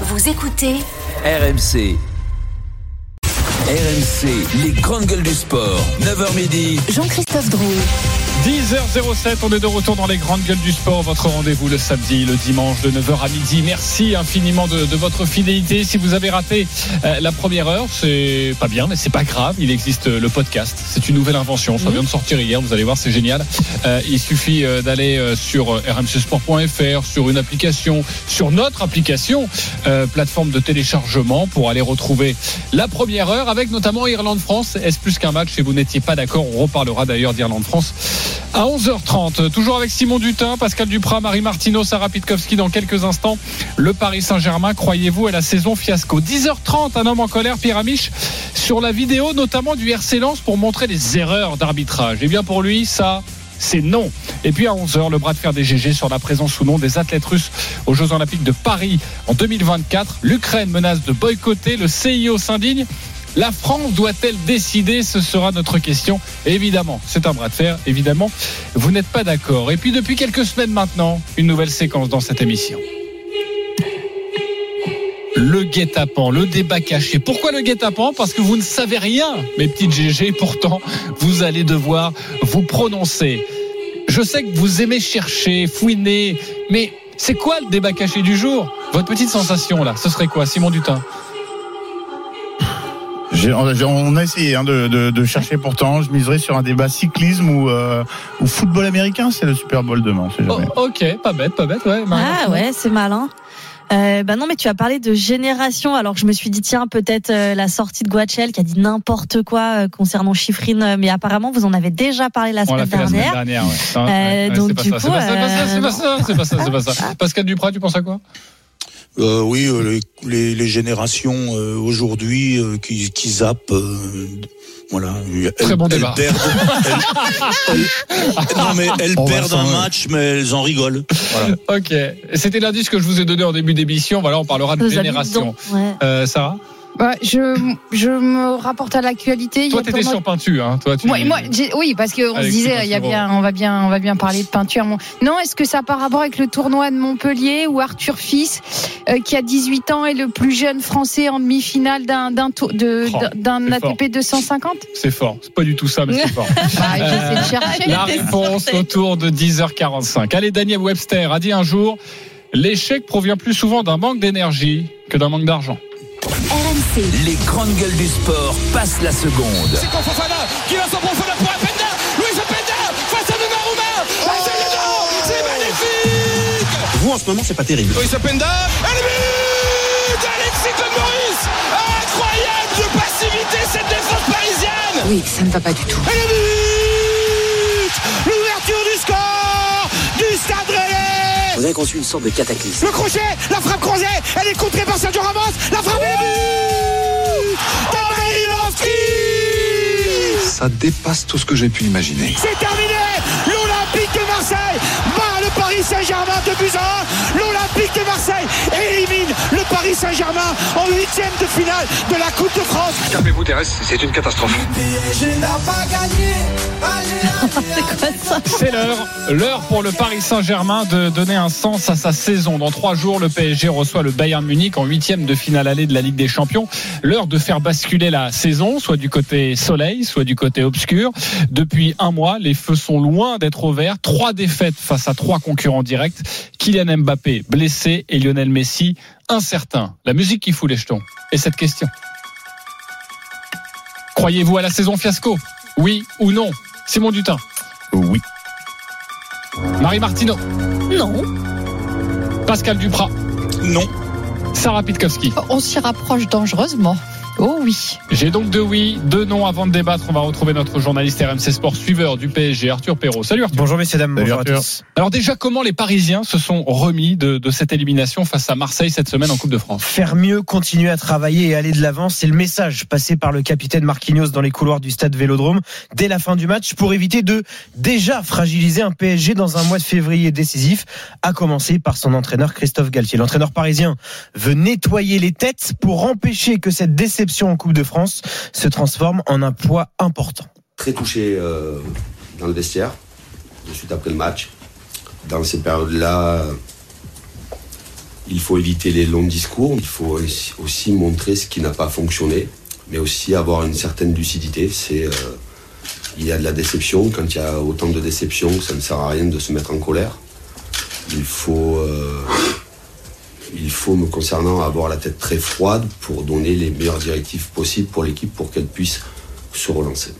Vous écoutez RMC. RMC, les grandes gueules du sport. 9h midi. Jean-Christophe Drouet. 10h07, on est de retour dans les grandes gueules du sport. Votre rendez-vous le samedi, le dimanche de 9h à midi. Merci infiniment de, de votre fidélité. Si vous avez raté euh, la première heure, c'est pas bien, mais c'est pas grave. Il existe euh, le podcast. C'est une nouvelle invention. Ça vient de sortir hier. Vous allez voir, c'est génial. Euh, il suffit euh, d'aller euh, sur euh, rmcsport.fr, sur une application, sur notre application, euh, plateforme de téléchargement pour aller retrouver la première heure avec notamment Irlande-France. Est-ce plus qu'un match? Et vous n'étiez pas d'accord On reparlera d'ailleurs d'Irlande-France à 11h30. Toujours avec Simon Dutin, Pascal Duprat, Marie Martineau, Sarah Pitkowski dans quelques instants. Le Paris Saint-Germain, croyez-vous à la saison fiasco 10h30, un homme en colère, Pierre sur la vidéo notamment du RC Lens pour montrer les erreurs d'arbitrage. Et bien pour lui, ça, c'est non. Et puis à 11h, le bras de fer des GG sur la présence ou non des athlètes russes aux Jeux Olympiques de Paris en 2024. L'Ukraine menace de boycotter, le CIO s'indigne. La France doit-elle décider? Ce sera notre question. Évidemment, c'est un bras de fer. Évidemment, vous n'êtes pas d'accord. Et puis depuis quelques semaines maintenant, une nouvelle séquence dans cette émission. Le guet-apens, le débat caché. Pourquoi le guet-apens? Parce que vous ne savez rien, mes petites GG. Pourtant, vous allez devoir vous prononcer. Je sais que vous aimez chercher, fouiner, mais c'est quoi le débat caché du jour? Votre petite sensation là, ce serait quoi, Simon Dutin? On a, on a essayé hein, de, de- de chercher pourtant. Je miserais sur un débat cyclisme ou, euh, ou football américain. C'est le Super Bowl demain. sait Oh, jamais. Ok, pas bête, pas bête, ouais. Ah ouais, c'est malin. Euh, bah non, mais tu as parlé de génération. Alors je me suis dit tiens peut-être euh, la sortie de Guachel qui a dit n'importe quoi euh, concernant Chiffrine, euh, mais apparemment vous en avez déjà parlé la semaine fait la semaine dernière. dernière. ouais. Euh, Ouais, ouais, donc, c'est pas du ça, coup, c'est pas ça, c'est pas ça, c'est pas ça, c'est pas ça, c'est pas ça. Pascal Duprat, tu penses à quoi? Euh, oui, euh, les, les, les générations euh, aujourd'hui euh, qui, qui zappent, euh, voilà. Elles, Très bon elles débat. perdent, elles- elles- non mais elles On perdent un match, mais elles en rigolent. Voilà. Ok. C'était l'indice que je vous ai donné en début d'émission. Voilà, on parlera de Nos génération. Ouais. Euh, Sarah? Bah, je, je me rapporte à l'actualité. Toi, t'étais tournoi- sur peinture, hein. Toi, tu. Moi, moi, oui, parce qu'on se disait, Sylvain il y a Sivron. bien, on va bien, on va bien parler de peinture. Non, est-ce que ça a par rapport avec le tournoi de Montpellier où Arthur Fils, euh, qui a 18 ans, est le plus jeune Français en demi-finale d'un Oh, fort. ATP 250 C'est fort. C'est pas du tout ça, mais c'est fort. bah, J'essaie de chercher. La réponse autour de 10h45. Allez, Daniel Webster a dit un jour l'échec provient plus souvent d'un manque d'énergie que d'un manque d'argent. RMC. Les grandes gueules du sport passent la seconde. C'est pour Fofana qui va s'en profondeur pour Apenda. Luis Apenda face à Donnarumma. Ah, c'est dedans C'est magnifique Vous en ce moment c'est pas terrible. Luis Apenda et le but d'Alexis Claude Maurice Incroyable de passivité cette défense parisienne Oui, ça ne va pas du tout. Et le but Vous avez conçu une sorte de cataclysme. Le crochet, la frappe croisée, elle est contrée par Sergio Ramos, la frappe le but Ça dépasse tout ce que j'ai pu imaginer. C'est terminé L'Olympique de Marseille bat le Paris Saint-Germain de buts à. L'Olympique de Marseille élimine le Paris Saint-Germain en huitième de finale de la Coupe de France. Calmez-vous, Thérèse, c'est une catastrophe. C'est l'heure, l'heure pour le Paris Saint-Germain de donner un sens à sa saison. Dans trois jours, le PSG reçoit le Bayern Munich en huitième de finale allée de la Ligue des Champions. L'heure de faire basculer la saison, soit du côté soleil, soit du côté obscur. Depuis un mois, les feux sont loin d'être au vert. Trois défaites face à trois concurrents directs. Kylian Mbappé blessé et Lionel Messi incertain. La musique qui fout les jetons. Et cette question. Croyez-vous à la saison fiasco? Oui ou non? Simon Dutin. Oui. Marie Martineau, Non. Pascal Duprat, Non. Sarah Pitkowski. On s'y rapproche dangereusement. Oh oui. J'ai donc deux oui, deux non avant de débattre. On va retrouver notre journaliste RMC Sport suiveur du PSG, Arthur Perrault. Salut Arthur. Bonjour messieurs dames, Salut, bonjour à Arthur. tous. Alors déjà, comment les Parisiens se sont remis de, de cette élimination face à Marseille cette semaine en Coupe de France? Faire mieux, continuer à travailler et aller de l'avant, c'est le message passé par le capitaine Marquinhos dans les couloirs du stade Vélodrome dès la fin du match pour éviter de déjà fragiliser un PSG dans un mois de février décisif, à commencer par son entraîneur Christophe Galtier. L'entraîneur parisien veut nettoyer les têtes pour empêcher que cette déception en Coupe de France se transforme en un poids important. très touché euh, dans le vestiaire, de suite après le match. Dans ces périodes-là, Il faut éviter les longs discours. Il faut aussi montrer ce qui n'a pas fonctionné, mais aussi avoir une certaine lucidité. Euh, il y a de la déception. Quand il y a autant de déception, ça ne sert à rien de se mettre en colère. Il faut, euh, il faut, me concernant, avoir la tête très froide pour donner les meilleures directives possibles pour l'équipe pour qu'elle puisse se relancer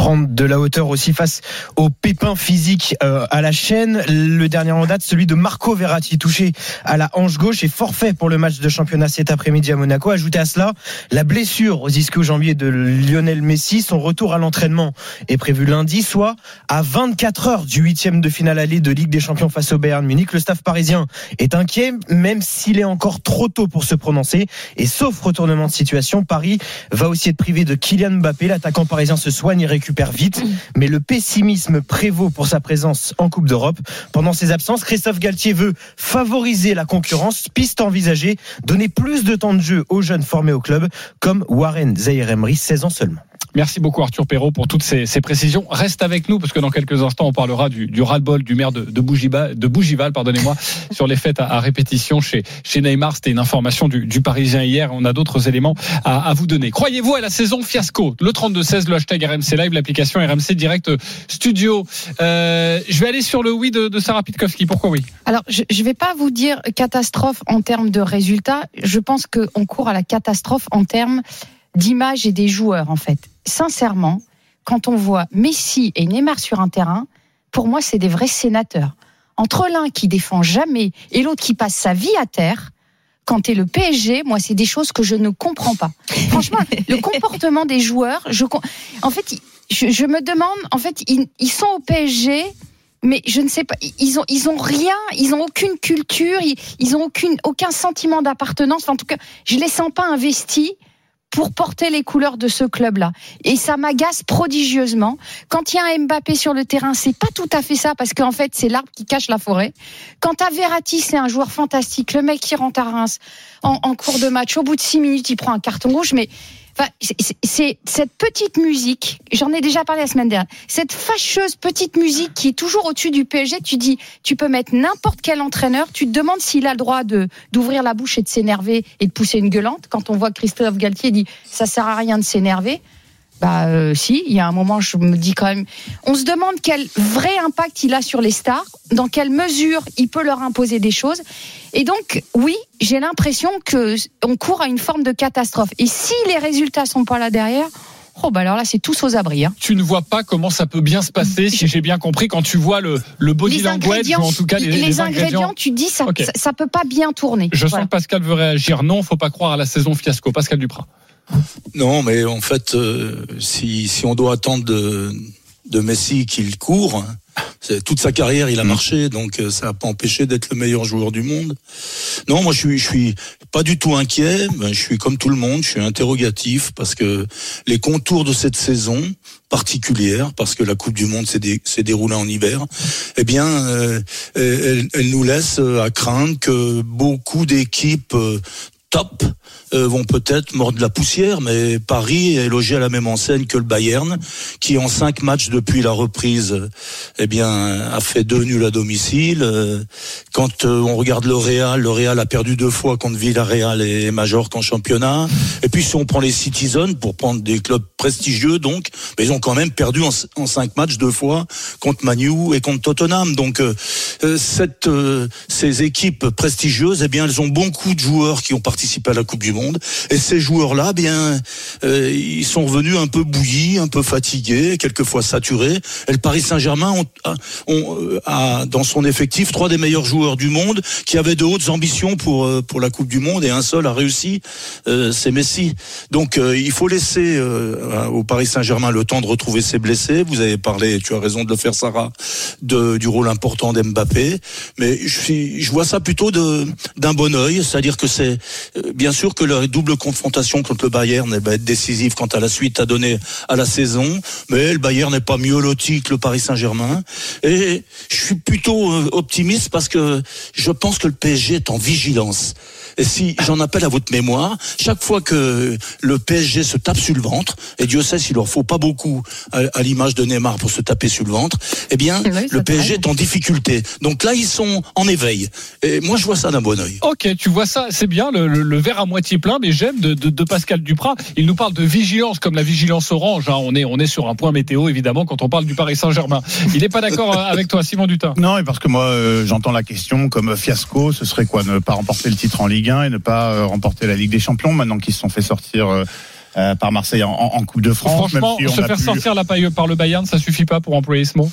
prendre de la hauteur aussi face aux pépins physiques euh, à la chaîne. Le dernier en date, celui de Marco Verratti, touché à la hanche gauche et forfait pour le match de championnat cet après-midi à Monaco. Ajouté à cela, la blessure aux ischio-jambiers de Lionel Messi. Son retour à l'entraînement est prévu lundi, soit à 24 heures du huitième de finale aller de Ligue des Champions face au Bayern Munich. Le staff parisien est inquiet, même s'il est encore trop tôt pour se prononcer. Et sauf retournement de situation, Paris va aussi être privé de Kylian Mbappé. L'attaquant parisien se soigne et récupère récupère vite, mais le pessimisme prévaut pour sa présence en Coupe d'Europe. Pendant ses absences, Christophe Galtier veut favoriser la concurrence, piste envisagée, donner plus de temps de jeu aux jeunes formés au club, comme Warren Zaire Emery, 16 ans seulement. Merci beaucoup Arthur Perrault pour toutes ces, ces, précisions. Reste avec nous parce que dans quelques instants on parlera du, du ras-le-bol du maire de, de, Bougival, pardonnez-moi, sur les fêtes à, à, répétition chez, chez Neymar. C'était une information du, du, Parisien hier. On a d'autres éléments à, à, vous donner. Croyez-vous à la saison fiasco? Le 32-16, le hashtag RMC Live, l'application RMC Direct Studio. Euh, je vais aller sur le oui de, de Sarah Pitkowski. Pourquoi oui? Alors je ne vais pas vous dire catastrophe en termes de résultats. Je pense qu'on court à la catastrophe en termes d'image et des joueurs en fait. Sincèrement, quand on voit Messi et Neymar sur un terrain, pour moi c'est des vrais sénateurs. Entre l'un qui défend jamais et l'autre qui passe sa vie à terre, quand t'es le PSG, moi c'est des choses que je ne comprends pas. Franchement, le comportement des joueurs, je, en fait, je, je me demande, en fait, ils, ils, sont au PSG. Mais je ne sais pas, ils ont ils ont rien, ils ont aucune culture, ils, ils ont aucune aucun sentiment d'appartenance. en tout cas, je les sens pas investis pour porter les couleurs de ce club-là. Et ça m'agace prodigieusement. Quand il y a un Mbappé sur le terrain, c'est pas tout à fait ça, parce qu'en fait, c'est l'arbre qui cache la forêt. Quand à Verratti, c'est un joueur fantastique, le mec qui rentre à Reims en, en cours de match, au bout de six minutes, il prend un carton rouge, mais C'est cette petite musique, j'en ai déjà parlé la semaine dernière, cette fâcheuse petite musique qui est toujours au-dessus du PSG, tu dis, tu peux mettre n'importe quel entraîneur, tu te demandes s'il a le droit de d'ouvrir la bouche et de s'énerver et de pousser une gueulante. Quand on voit Christophe Galtier dit, ça sert à rien de s'énerver. Bah euh, si, il y a un moment, je me dis quand même, on se demande quel vrai impact il a sur les stars, dans quelle mesure il peut leur imposer des choses. Et donc, oui, j'ai l'impression que on court à une forme de catastrophe. Et si les résultats sont pas là derrière, Oh bah alors là, c'est tous aux abris. Hein. Tu ne vois pas comment ça peut bien se passer, si j'ai bien compris, quand tu vois le, le body les language, ou en tout cas les, les, les ingrédients, Tu dis ça, okay. ça, ça, peut pas bien tourner. Je voilà. sens que Pascal veut réagir. Non, faut pas croire à la saison fiasco. Pascal Duprat. Non, mais en fait, euh, si, si on doit attendre de, de Messi qu'il court, toute sa carrière, il a marché, donc euh, ça n'a pas empêché d'être le meilleur joueur du monde. Non, moi je suis, je suis pas du tout inquiet. Je suis comme tout le monde, je suis interrogatif parce que les contours de cette saison particulière, parce que la Coupe du Monde s'est dé, déroulée en hiver, eh bien, euh, elle, elle, nous laisse à craindre que beaucoup d'équipes top euh, vont peut-être mordre la poussière, mais Paris est logé à la même enseigne que le Bayern, qui en cinq matchs depuis la reprise, eh bien, a fait deux nuls à domicile. Euh, quand euh, on regarde le Real, le Real a perdu deux fois contre Villarreal et Majorque en championnat. Et puis si on prend les Citizens, pour prendre des clubs prestigieux, donc, mais ils ont quand même perdu en, cinq matchs deux fois contre Manu et contre Tottenham. Donc, euh, cette, euh, ces équipes prestigieuses, eh bien, elles ont beaucoup de joueurs qui ont participé à la Coupe du Monde. Et ces joueurs-là, bien, euh, ils sont revenus un peu bouillis, un peu fatigués, quelquefois saturés. Et le Paris Saint-Germain ont, ont, a dans son effectif trois des meilleurs joueurs du monde qui avaient de hautes ambitions pour pour la Coupe du Monde et un seul a réussi, euh, c'est Messi. Donc euh, il faut laisser au Paris Saint-Germain le temps de retrouver ses blessés. Vous avez parlé, tu as raison de le faire, Sarah, de, du rôle important d'Mbappé. Mais je, je vois ça plutôt d'un bon oeil, c'est-à-dire que c'est bien sûr que la double confrontation contre le Bayern elle va être décisive quant à la suite à donner à la saison. Mais le Bayern n'est pas mieux loti que le Paris Saint-Germain. Et je suis plutôt euh, optimiste parce que je pense que le PSG est en vigilance. Et si j'en appelle à votre mémoire, chaque fois que le PSG se tape sur le ventre, et Dieu sait s'il leur faut pas beaucoup à, à l'image de Neymar pour se taper sur le ventre, eh bien, Oui, le PSG est en difficulté. Donc là, ils sont en éveil. Et moi, je vois ça d'un bon oeil. Ok, tu vois ça, c'est bien, le, le- le verre à moitié plein, mais j'aime de, de- de Pascal Duprat. Il nous parle de vigilance, comme la vigilance orange. hein. On, est, on est sur un point météo, évidemment, quand on parle du Paris Saint-Germain. Il n'est pas d'accord euh, avec toi, Simon Dutin? Non, et parce que moi, euh, j'entends la question comme fiasco, ce serait quoi Ne pas remporter le titre en Ligue 1 et ne pas euh, remporter la Ligue des Champions, maintenant qu'ils se sont fait sortir euh, euh, par Marseille en, en Coupe de France. Franchement, même si on se faire pu- sortir la paille par le Bayern, ça suffit pas pour employer ce mot?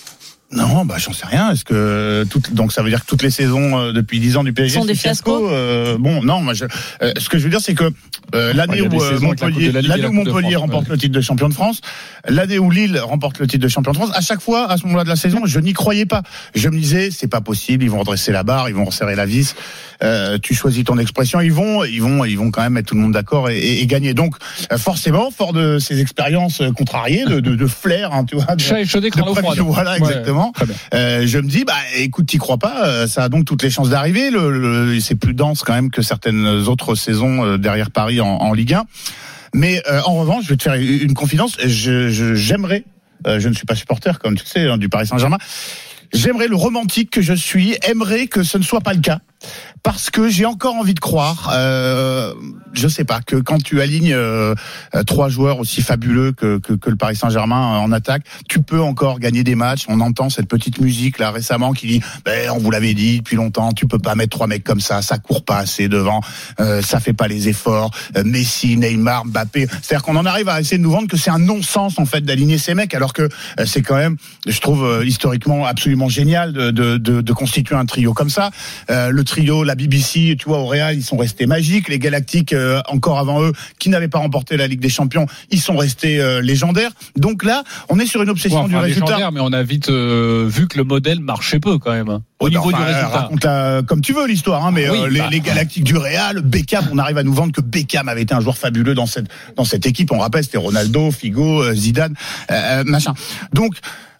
Non, bah j'en sais rien. Est-ce que toutes, donc ça veut dire que toutes les saisons euh, depuis 10 ans du PSG Sont des c'est fiasco euh, Bon, non, moi je, euh, ce que je veux dire c'est que euh, l'année où euh, Montpellier, la et la où France, remporte ouais. le titre de champion de France, l'année où Lille remporte le titre de champion de France, à chaque fois à ce moment-là de la saison, je n'y croyais pas. Je me disais c'est pas possible, ils vont redresser la barre, ils vont resserrer la vis. Euh, tu choisis ton expression, ils vont, ils vont, ils vont quand même mettre tout le monde d'accord et, et- et gagner. Donc euh, forcément, fort de ces expériences euh, contrariées, de, de, de flair, hein, tu vois. de- Chat de prévision, Voilà, Ouais, exactement. Euh, je me dis, bah, écoute, t'y crois pas, euh, ça a donc toutes les chances d'arriver. Le, le- c'est plus dense quand même que certaines autres saisons euh, derrière Paris en, en Ligue 1. Mais euh, en revanche, je vais te faire une confidence. Je, je- j'aimerais, euh, je ne suis pas supporter comme tu sais hein, du Paris Saint-Germain. J'aimerais le romantique que je suis, aimerais que ce ne soit pas le cas. Parce que j'ai encore envie de croire, euh, je sais pas, que quand tu alignes euh, trois joueurs aussi fabuleux que, que, que le Paris Saint-Germain euh, en attaque, tu peux encore gagner des matchs. On entend cette petite musique là récemment qui dit, ben, on vous l'avait dit depuis longtemps, tu peux pas mettre trois mecs comme ça, ça court pas assez devant, euh, ça fait pas les efforts. Euh, Messi, Neymar, Mbappé, c'est-à-dire qu'on en arrive à essayer de nous vendre que c'est un non-sens en fait d'aligner ces mecs, alors que euh, c'est quand même, je trouve historiquement absolument génial de, de, de, de constituer un trio comme ça. Trio, la BBC, tu vois, au Real, ils sont restés magiques. Les Galactiques, euh, encore avant eux, qui n'avaient pas remporté la Ligue des Champions, ils sont restés euh, légendaires. Donc là, on est sur une obsession Ouais, enfin, du résultat. mais on a vite euh, vu que le modèle marchait peu quand même. hein, Au Ouais, niveau du résultat. Raconte-la comme tu veux l'histoire, hein, mais Oui, euh, les, bah. les Galactiques du Real, Beckham, on arrive à nous vendre que Beckham avait été un joueur fabuleux dans cette dans cette équipe. On rappelle, c'était Ronaldo, Figo, euh, Zidane, euh, machin. Donc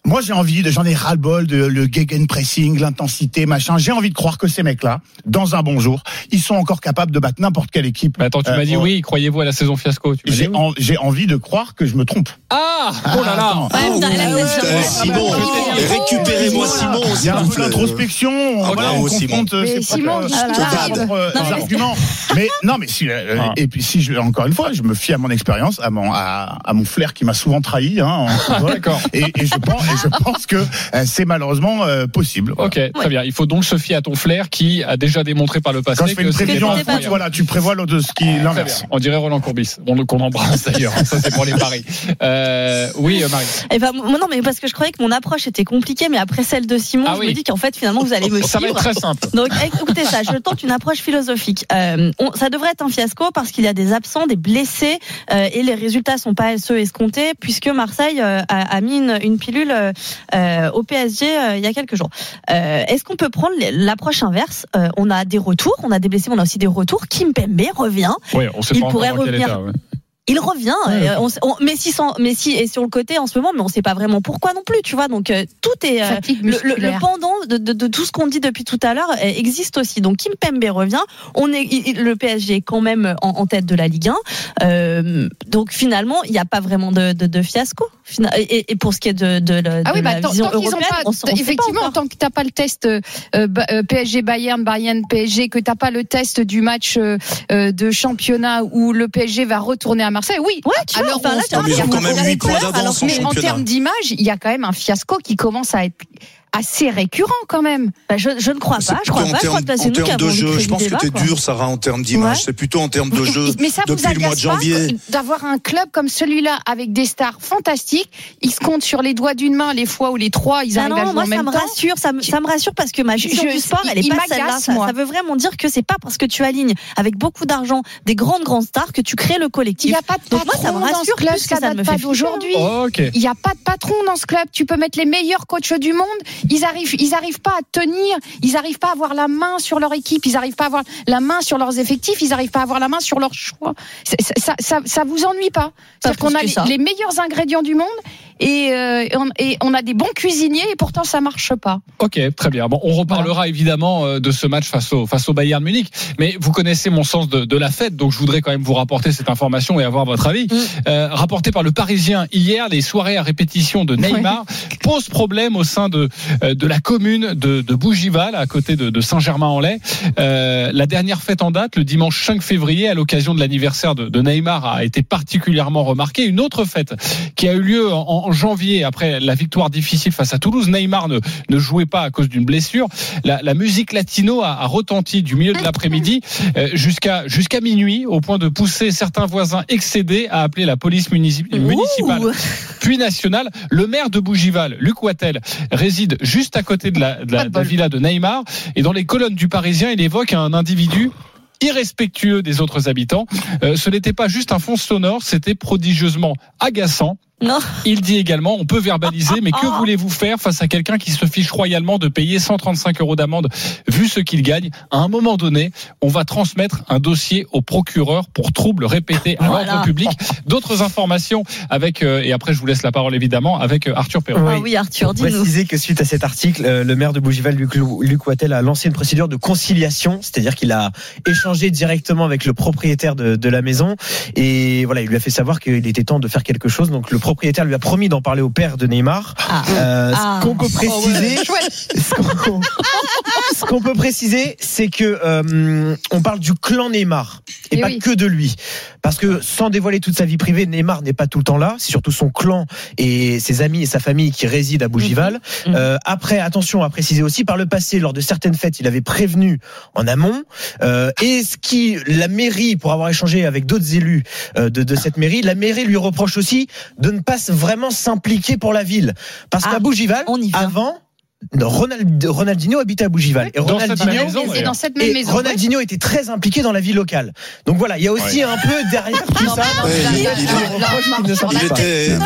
moi j'ai envie, de- j'en ai ras le bol de le gegenpressing, l'intensité, machin. J'ai envie de croire que ces mecs-là, dans un bon jour, ils sont encore capables de battre n'importe quelle équipe. Mais attends, tu Euh, m'as dit oh. oui, croyez-vous à la saison fiasco tu m'as dit J'ai oui. en- j'ai envie de croire que je me trompe. Ah Oh là là la Euh, pression. Simon, récupérez-moi Simon. Il y a un peu d'introspection, on, voilà, on confronte euh, Mais ses ah euh, Non, mais- arguments. Mais non, mais si, euh, Ah. et puis si je, encore une fois, je me fie à mon expérience, à mon, à, à mon flair qui m'a souvent trahi, hein, en. D'accord. et, et je pense, et je pense que euh, c'est malheureusement euh, possible. Voilà. Ok, très bien. Il faut donc se fier à ton flair qui a déjà démontré par le passé Quand je fais que une c'était prévision en foot, voilà, tu prévois de ce qui l'inverse. bien. On dirait Roland Courbis, on, qu'on embrasse d'ailleurs. Ça, c'est pour les paris. Euh, oui, euh, Marie. Eh ben, non, mais parce que je croyais que mon approche était compliquée, mais après celle de Simon, Ah je oui. me dis qu'en fait, finalement, vous allez me Ça va suivre. être très simple. Donc écoutez ça, je tente une approche philosophique. Euh, on- ça devrait être un fiasco parce qu'il y a des absents, des blessés euh, et les résultats sont pas ceux escomptés puisque Marseille euh, a, a mis une, une pilule au PSG euh, il y a quelques jours. Euh, Est-ce qu'on peut prendre l'approche inverse? Euh, On a des retours, on a des blessés, on a aussi des retours. Kim Pembe revient. Oui, on sait Il pas pourrait revenir. état, ouais. Il revient. euh, on, on- Messi, sans, Messi est sur le côté en ce moment, mais on sait pas vraiment pourquoi non plus. Tu vois, donc euh, tout est euh, le, le- le musculaire. pendant de, de- de tout ce qu'on dit depuis tout à l'heure euh, existe aussi. Donc Kim Pembe revient. On est il- le PSG est quand même en, en tête de la Ligue 1. Euh, donc finalement, il n'y a pas vraiment de, de, de fiasco. Et, et pour ce qui est de, Ah de oui, bah, la tant, vision tant européenne, pas, on s- on sait pas effectivement, tant que t'as pas le test PSG Bayern, Bayern PSG, que t'as pas le test du match de championnat où le PSG va retourner à Marseille, oui. Ouais, tu vois, enfin, là, ils ont quand même points d'avance en termes d'image, il y a quand même un fiasco qui commence à être assez récurrent quand même. Bah, je, je ne crois pas. Je crois pas. Je crois que c'est en nous qui termes avons de jeu. Je pense que débat, t'es quoi. dur, Sarah, en termes d'image. Ouais. C'est plutôt en termes de jeu. Mais ça vous Depuis le mois de agace pas janvier. d'avoir un club comme celui-là avec des stars fantastiques. Ils se comptent sur les doigts d'une main les fois où les trois ils Ah arrivent à non, jouer moi en ça me temps. rassure, ça me, ça me rassure parce que ma vision du sport, elle est il pas celle-là. Ça, moi. ça veut vraiment dire que c'est pas parce que tu alignes avec beaucoup d'argent des grandes grandes stars que tu crées le Il collectif. n'y a pas de Donc moi, ça patron me dans ce rassure club, que ça ne date me pas fait. Ok. Il n'y a pas de patron dans ce club. Tu peux mettre les meilleurs coachs du monde. Ils arrivent, ils arrivent pas à tenir, ils arrivent pas à avoir la main sur leur équipe, ils arrivent pas à avoir la main sur leurs effectifs, ils arrivent pas à avoir la main sur leur choix. Ça, ça, ça, ça vous ennuie pas C'est-à-dire qu'on a les, meilleurs ingrédients du monde et, euh, et on, et on a des bons cuisiniers et pourtant ça marche pas. Ok, très bien. Bon, on reparlera évidemment euh, de ce match face au face au Bayern Munich, mais vous connaissez mon sens de, de la fête, donc je voudrais quand même vous rapporter cette information et avoir votre avis. Mm. Euh, rapporté par le Parisien hier, les soirées à répétition de Neymar posent problème au sein de de la commune de, de Bougival, à côté de, de Saint-Germain-en-Laye. Euh, la dernière fête en date, le dimanche 5 février, à l'occasion de l'anniversaire de, de Neymar, a été particulièrement remarquée. Une autre fête qui a eu lieu en, en janvier après la victoire difficile face à Toulouse. Neymar ne, ne jouait pas à cause d'une blessure. La, la musique latino a, a retenti du milieu de l'après-midi euh, jusqu'à jusqu'à minuit, au point de pousser certains voisins excédés à appeler la police munici- municipale Ouh. puis nationale. Le maire de Bougival, Luc Wattel, réside juste à côté de la, de la- de la villa de Neymar. Et dans les colonnes du Parisien, il évoque un individu irrespectueux des autres habitants. Euh, ce n'était pas juste un fond sonore, c'était prodigieusement agaçant. Non. Il dit également, on peut verbaliser, mais que voulez-vous faire face à quelqu'un qui se fiche royalement de payer 135 euros d'amende vu ce qu'il gagne? À un moment donné, on va transmettre un dossier au procureur pour troubles répétés à Voilà. l'ordre public. D'autres informations avec, euh, et après je vous laisse la parole évidemment, avec euh, Arthur Perron. Ah oui, Arthur, dis-nous. préciser que suite à cet article, euh, le maire de Bougival, Luc, Luc Wattel, a lancé une procédure de conciliation, c'est-à-dire qu'il a échangé directement avec le propriétaire de, de la maison et voilà, il lui a fait savoir qu'il était temps de faire quelque chose. Donc le propriétaire lui a promis d'en parler au père de Neymar. Ah. Euh, Ah. Ce qu'on peut préciser, ce qu'on- ce qu'on peut préciser, c'est que euh, on parle du clan Neymar et, Eh pas oui. que de lui, parce que sans dévoiler toute sa vie privée, Neymar n'est pas tout le temps là. C'est surtout son clan et ses amis et sa famille qui résident à Bougival. Mhm. Euh, après, attention à préciser aussi, par le passé, lors de certaines fêtes, il avait prévenu en amont. Euh, et ce qui, la mairie, pour avoir échangé avec d'autres élus euh, de, de cette mairie, la mairie lui reproche aussi de ne pas vraiment s'impliquer pour la ville, parce Ah, qu'à Bougival, on y vient. Avant. Ronald, Ronaldinho habitait à Bougival. Et Dans cette Ronaldinho, même maison, Et d'ailleurs. dans cette même maison. Ronaldinho était très impliqué dans la vie locale. Donc voilà, il y a aussi un peu derrière tout Non, ça. non, Ouais, il- était, Non,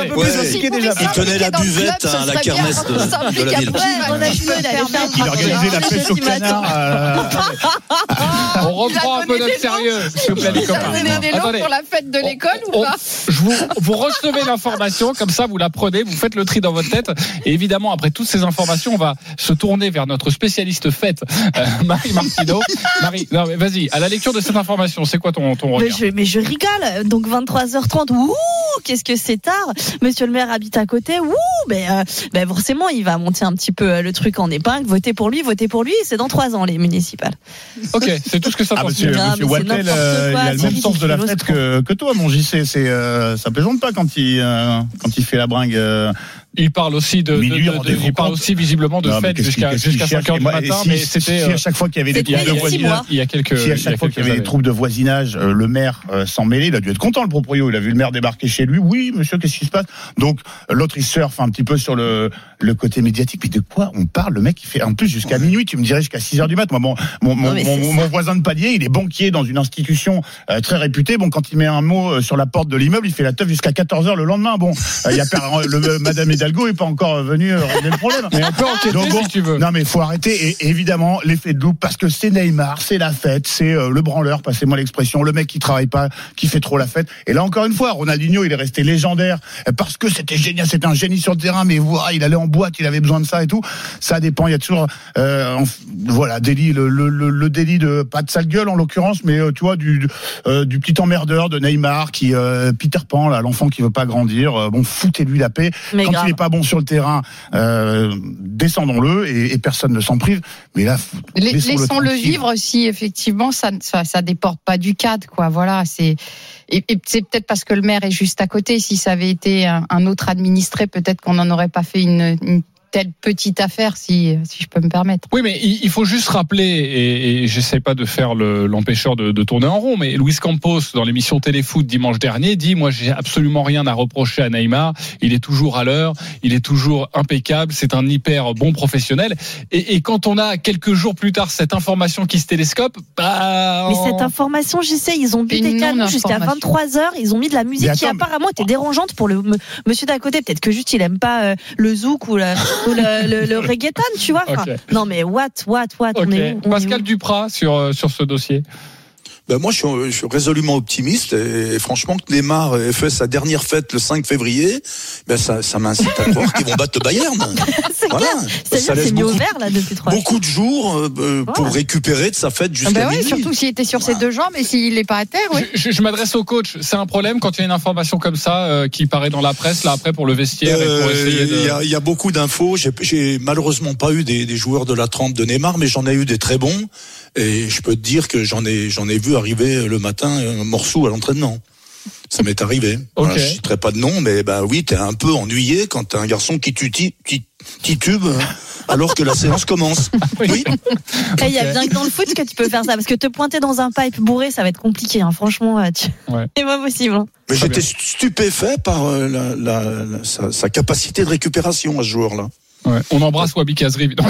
un peu Ouais. plus impliqué déjà. Il tenait la buvette à la kermesse de, la ville. Ouais, il organisait la pêche au canard. euh, On reprend un peu notre sérieux, s'il vous plaît, les copains. pour la fête de l'école ou pas vous recevez l'information, comme ça vous la prenez, vous faites le tri dans votre tête. Et évidemment, après toutes ces informations, on va se tourner vers notre spécialiste fête, euh, Marie Martineau. Marie, non, mais vas-y, à la lecture de cette information, c'est quoi ton, ton Mais je, mais je rigole. Donc 23h30, ouh, qu'est-ce que c'est tard. Monsieur le maire habite à côté, ouh, mais euh, ben forcément, il va monter un petit peu euh, le truc en épingle. Votez pour lui, votez pour lui. C'est dans trois ans les municipales. Ok, c'est tout ce que ça Ah, t'en monsieur. Non, Wattel, n'importe euh, il a le même sens de la fête que, que toi, mon JC. C'est, euh, ça plaisante pas quand il, euh, quand il fait la bringue. Il parle aussi de, de- Minuit, de- de- rendez-vous il parle aussi visiblement de non, mais fête qu'est-ce qu'il- jusqu'à jusqu'à cherche 5 heures du moi, matin, si- mais si c'était à euh, chaque fois qu'il y avait des troubles de voisinage, il y a quelques si à chaque fois qu'il y avait des troubles de voisinage, euh, le maire euh, s'en mêlait, il a dû être content le proprio. Il a vu le maire débarquer chez lui. Oui, monsieur, qu'est-ce qui se passe? Donc l'autre il surfe un petit peu sur le le côté médiatique. Mais de quoi on parle? Le mec il fait en plus jusqu'à minuit. Tu me dirais jusqu'à 6 heures du mat. Moi, mon mon, mon, Non, mais mon- c'est mon voisin de palier, il est banquier dans une institution euh, très réputée. Bon, quand il met un mot sur la porte de l'immeuble, il fait la teuf jusqu'à 14 heures le lendemain. Bon, il y a Madame Hidalgo est pas encore venue euh, régler le problème. Mais on peut enquêter Donc bon, si tu veux. Non mais il faut arrêter et évidemment l'effet de loupe parce que c'est Neymar, c'est la fête, c'est euh, le branleur, passez-moi l'expression, le mec qui travaille pas, qui fait trop la fête. Et là encore une fois, Ronaldinho, il est resté légendaire euh, parce que c'était génial, c'était un génie sur le terrain, mais voilà, il allait en boîte, il avait besoin de ça et tout. Ça dépend, il y a toujours euh, en- voilà délit, le, le, le, le délit de pas de sale gueule en l'occurrence, mais euh, tu vois du euh, du petit emmerdeur de Neymar qui euh, Peter Pan là, l'enfant qui veut pas grandir. euh, bon, foutez-lui la paix. Mais Quand grave. il pas bon sur le terrain, euh, descendons-le et, et personne ne s'en prive. Mais là, laissons-le vivre si effectivement ça, ça ça déporte pas du cadre quoi. Voilà, c'est et, et c'est peut-être parce que le maire est juste à côté. Si ça avait été un, un autre administré, peut-être qu'on n'en aurait pas fait une, une telle petite affaire, si, si je peux me permettre. Oui, mais il il faut juste rappeler, et, et j'essaie pas de faire le- l'empêcheur de, de tourner en rond, mais Luis Campos, dans l'émission Téléfoot dimanche dernier, dit Moi, j'ai absolument rien à reprocher à Neymar. Il est toujours à l'heure, il est toujours impeccable, c'est un hyper bon professionnel. Et, et quand on a quelques jours plus tard cette information qui se télescope, bah. Mais on- cette information, j'y sais, ils ont bu des canons jusqu'à non-information. 23 heures. Ils ont mis de la musique qui mais- apparemment était dérangeante pour le monsieur d'à côté. Peut-être que juste il aime pas euh, le zouk ou le, ou le, le- le reggaeton, tu vois. Enfin. Non mais what, what, what. On est où On est Pascal où Duprat sur, euh, sur ce dossier. Ben moi, je suis, je suis résolument optimiste et, franchement, que Neymar ait fait sa dernière fête le 5 février, ben ça, ça m'incite à croire qu'ils vont battre le Bayern. C'est Voilà. clair. Ça C'est-à-dire que laisse c'est mis au beaucoup- vert là depuis trois. Beaucoup de jours euh, euh, pour Ouais. récupérer de sa fête Ah jusqu'à bah ouais, minuit. surtout s'il était sur ses deux jambes et s'il n'est pas à terre, oui. Je, je- je m'adresse au coach. C'est un problème quand il y a une information comme ça euh, qui paraît dans la presse, là après pour le vestiaire et pour Euh, essayer de. Il y, a, il y a beaucoup d'infos. J'ai- J'ai malheureusement pas eu des, des joueurs de la trempe de Neymar, mais j'en ai eu des très bons. Et je peux te dire que j'en ai, j'en ai vu arriver le matin un morceau à l'entraînement. Ça m'est arrivé. Voilà, je citerai pas de nom, mais bah oui, t'es un peu ennuyé quand t'as un garçon qui titube euh, alors que la séance commence. Oui. Eh, Il y a bien que dans le foot que tu peux faire ça parce que te pointer dans un pipe bourré, ça va être compliqué. hein. Franchement, euh, tu... Ouais. c'est pas possible. hein. Mais j'étais stupéfait par euh, la, la- la- sa, sa capacité de récupération à ce joueur-là. Ouais. On embrasse Wabi Kazri.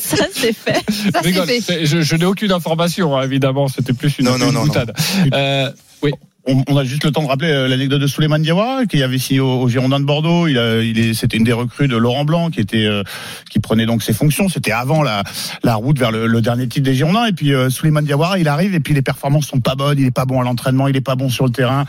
Ça c'est fait. Ça, fait. Je, je n'ai aucune information, hein, évidemment. C'était plus une, Non, non, une non, boutade. Euh, oui. On, a juste le temps de rappeler euh, l'anecdote de Souleymane Diawara qui avait signé au, au Girondin de Bordeaux. Il, a, il est, c'était une des recrues de Laurent Blanc qui était, euh, qui prenait donc ses fonctions. C'était avant la, la route vers le, le dernier titre des Girondins. Et puis euh, Souleymane il arrive et puis les performances sont pas bonnes. Il est pas bon à l'entraînement, il est pas bon sur le terrain.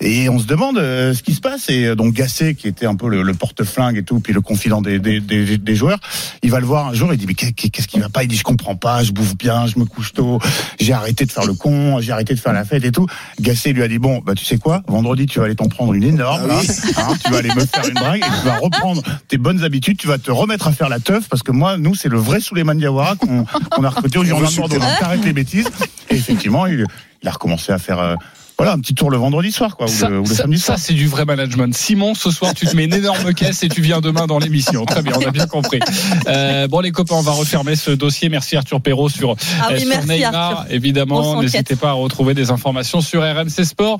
Et on se demande euh, ce qui se passe. Et donc Gasset, qui était un peu le, le porte-flingue et tout, puis le confident des, des, des, des joueurs, il va le voir un jour. Il dit mais qu'est- qu'est-ce qui va pas? Il dit je comprends pas. Je bouffe bien, je me couche tôt. J'ai arrêté de faire le con, j'ai arrêté de faire la fête et tout. Gasset lui a dit bon bah tu sais quoi? Vendredi tu vas aller t'en prendre une énorme. Ah oui. là, hein, tu vas aller me faire une drague et tu vas reprendre tes bonnes habitudes. Tu vas te remettre à faire la teuf parce que moi nous c'est le vrai Souleymane Diawara qu'on a recruté au Girondin de Bordeaux. Donc arrête les bêtises. Et effectivement il, il a recommencé à faire euh, voilà un petit tour le vendredi soir quoi ou Ça, le, ou le ça- samedi ça, soir. c'est du vrai management. Simon, ce soir, tu te mets une énorme caisse et tu viens demain dans l'émission. Très bien, on a bien compris. Euh, bon, les copains, on va refermer ce dossier. Merci Arthur Perrault sur, Ah euh, oui, sur merci, Neymar. Arthur. Évidemment, n'hésitez pas à retrouver des informations sur rmcsport.fr.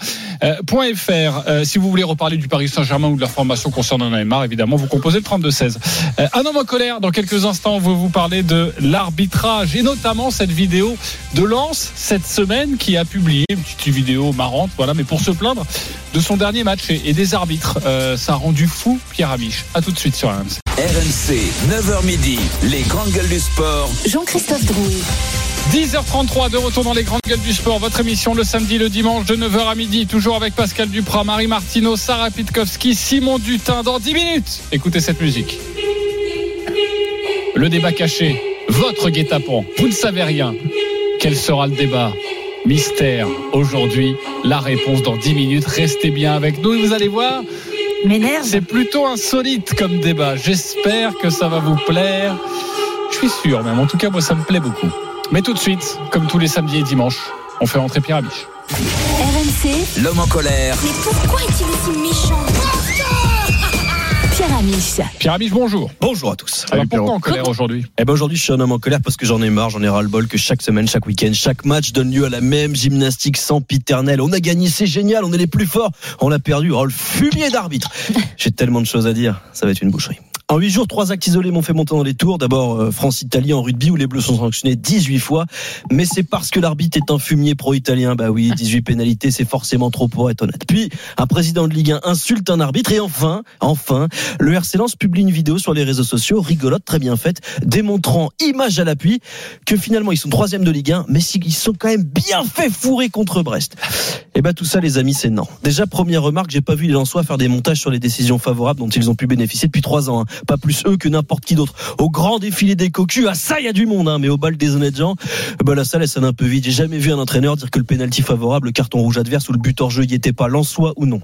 Euh. Euh, si vous voulez reparler du Paris Saint-Germain ou de l'information concernant Neymar, évidemment, vous composez le 32-16. Euh, un homme en colère, dans quelques instants, on va vous parler de l'arbitrage et notamment cette vidéo de Lens cette semaine qui a publié une petite vidéo marrante, voilà, mais pour se plaindre de son dernier match et, et des arbitres. Euh, ça a rendu fou Pierre Amiche. À tout de suite sur RMC. RMC, 9h midi, les grandes gueules du sport. Jean-Christophe Drouet. 10h33 de retour dans les grandes gueules du sport. Votre émission le samedi, le dimanche de 9h à midi. Toujours avec Pascal Duprat, Marie Martineau, Sarah Pitkowski, Simon Dutin dans 10 minutes. Écoutez cette musique. Le débat caché. Votre guet-apens. Vous ne savez rien. Quel sera le débat? Mystère. Aujourd'hui, la réponse dans 10 minutes. Restez bien avec nous et vous allez voir. M'énerve. C'est plutôt insolite comme débat. J'espère que ça va vous plaire. Je suis sûr même. En tout cas, moi, ça me plaît beaucoup. Mais tout de suite, comme tous les samedis et dimanches, on fait rentrer Pierre Amiche. RMC. L'homme en colère. Mais pourquoi est-il aussi méchant? Pierre Amiche. Pierre Amiche, bonjour. Bonjour à tous. Alors pourquoi en colère aujourd'hui? Eh ben aujourd'hui, je suis un homme en colère parce que j'en ai marre, j'en ai ras le bol que chaque semaine, chaque week-end, chaque match donne lieu à la même gymnastique sempiternelle. On a gagné, c'est génial, on est les plus forts. On a perdu, oh le fumier d'arbitre. J'ai tellement de choses à dire, ça va être une boucherie. En huit jours, trois actes isolés m'ont fait monter dans les tours. D'abord, euh, France-Italie en rugby où les Bleus sont sanctionnés 18 fois. Mais c'est parce que l'arbitre est un fumier pro-italien. Bah oui, 18 pénalités, c'est forcément trop pour être honnête. Puis, un président de Ligue 1 insulte un arbitre. Et enfin, enfin, le RC Lens publie une vidéo sur les réseaux sociaux, rigolote, très bien faite, démontrant, image à l'appui, que finalement ils sont troisième de Ligue 1, mais ils sont quand même bien fait fourrer contre Brest. Et ben tout ça, les amis, c'est non. Déjà, première remarque, j'ai pas vu les Lensois faire des montages sur les décisions favorables dont ils ont pu bénéficier depuis trois ans. hein. Pas plus eux que n'importe qui d'autre. Au grand défilé des cocus, à ça il y a du monde, hein, mais au bal des honnêtes gens, bah, la salle elle sonne un peu vide. J'ai jamais vu un entraîneur dire que le pénalty favorable, le carton rouge adverse ou le but hors jeu y était pas, soi ou non.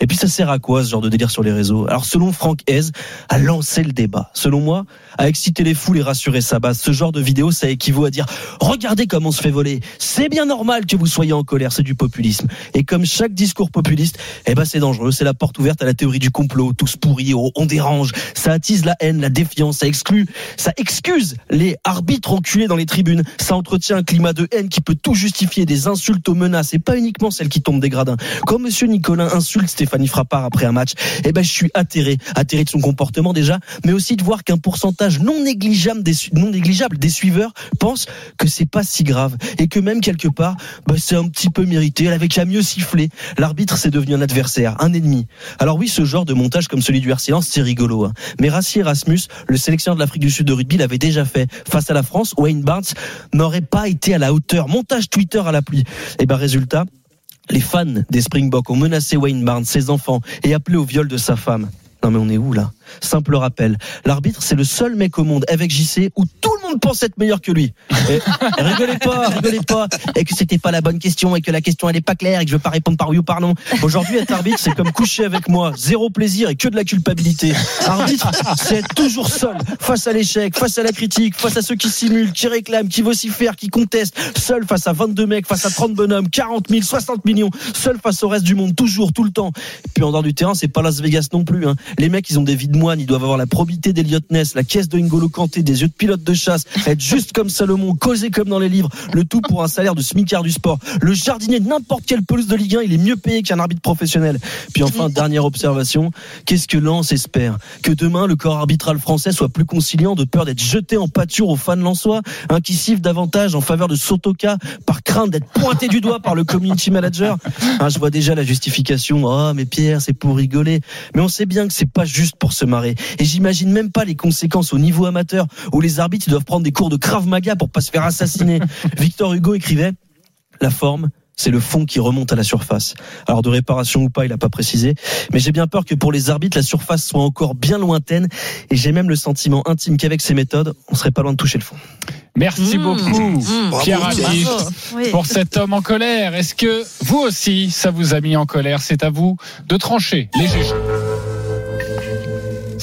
Et puis ça sert à quoi ce genre de délire sur les réseaux? Alors selon Franck Hez, a lancé le débat. Selon moi, à exciter les foules et rassurer sa base. Ce genre de vidéo, ça équivaut à dire regardez comment on se fait voler. C'est bien normal que vous soyez en colère, c'est du populisme. Et comme chaque discours populiste, eh ben c'est dangereux, c'est la porte ouverte à la théorie du complot, tous pourris, on dérange, ça attise la haine, la défiance, ça exclut, ça excuse les arbitres enculés dans les tribunes, ça entretient un climat de haine qui peut tout justifier, des insultes aux menaces et pas uniquement celles qui tombent des gradins. Comme monsieur Nicolin insulte Stéphanie Frappard après un match, eh ben je suis atterré, atterré de son comportement déjà, mais aussi de voir qu'un pourcentage non négligeable des, non négligeable des suiveurs pense que c'est pas si grave et que même quelque part, bah, c'est un petit peu mérité. Elle avait qu'à mieux siffler. L'arbitre, c'est devenu un adversaire, un ennemi. Alors oui, ce genre de montage comme celui du RC c'est rigolo. Hein. Mais Rassi Erasmus, le sélectionneur de l'Afrique du Sud de rugby, l'avait déjà fait face à la France. Wayne Barnes n'aurait pas été à la hauteur. Montage Twitter à la pluie. Et eh ben résultat, les fans des Springboks ont menacé Wayne Barnes, ses enfants, et appelé au viol de sa femme. Non mais on est où là? Simple rappel, l'arbitre c'est le seul mec au monde avec JC où tout le monde pense être meilleur que lui. Et, rigolez pas, rigolez pas, et que c'était pas la bonne question et que la question elle est pas claire et que je veux pas répondre par oui ou par non. Aujourd'hui être arbitre c'est comme coucher avec moi, zéro plaisir et que de la culpabilité. Arbitre c'est être toujours seul face à l'échec, face à la critique, face à ceux qui simulent, qui réclament, qui vocifèrent, qui contestent, seul face à 22 mecs, face à 30 bonhommes, 40 000, 60 millions, seul face au reste du monde, toujours, tout le temps. Et puis en dehors du terrain c'est pas Las Vegas non plus. Hein. Les mecs ils ont des vies de moine, ils doivent avoir la probité d'Eliot Ness, la caisse de N'Golo Kanté, des yeux de pilote de chasse, être juste comme Salomon, causer comme dans les livres, le tout pour un salaire de smicard du sport. Le jardinier de n'importe quelle pelouse de Ligue 1, il est mieux payé qu'un arbitre professionnel. Puis enfin, dernière observation, qu'est-ce que Lens espère? Que demain, le corps arbitral français soit plus conciliant de peur d'être jeté en pâture aux fans lensois, un qui siffle davantage en faveur de Sotoka par crainte d'être pointé du doigt par le community manager? Hein, je vois déjà la justification. Oh, mais Pierre, c'est pour rigoler. Mais on sait bien que c'est pas juste pour se marrer. Et j'imagine même pas les conséquences au niveau amateur où les arbitres doivent prendre des cours de Krav Maga pour pas se faire assassiner. Victor Hugo écrivait la forme, c'est le fond qui remonte à la surface. Alors de réparation ou pas, il n'a pas précisé, mais j'ai bien peur que pour les arbitres, la surface soit encore bien lointaine, et j'ai même le sentiment intime qu'avec ces méthodes, on serait pas loin de toucher le fond. Merci mmh. beaucoup, mmh. Pierre pour cet homme en colère. Est-ce que vous aussi, ça vous a mis en colère? C'est à vous de trancher les juges.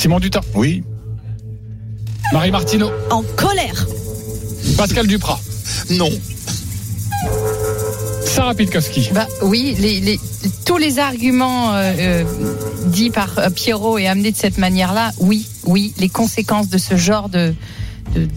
Simon Dutin. Oui. Marie Martineau. En colère. Pascal Duprat. Non. Sarah Pitkowski. Bah, oui, les, tous les arguments euh, euh, dits par euh, Pierrot et amenés de cette manière-là, oui, oui, les conséquences de ce genre de, de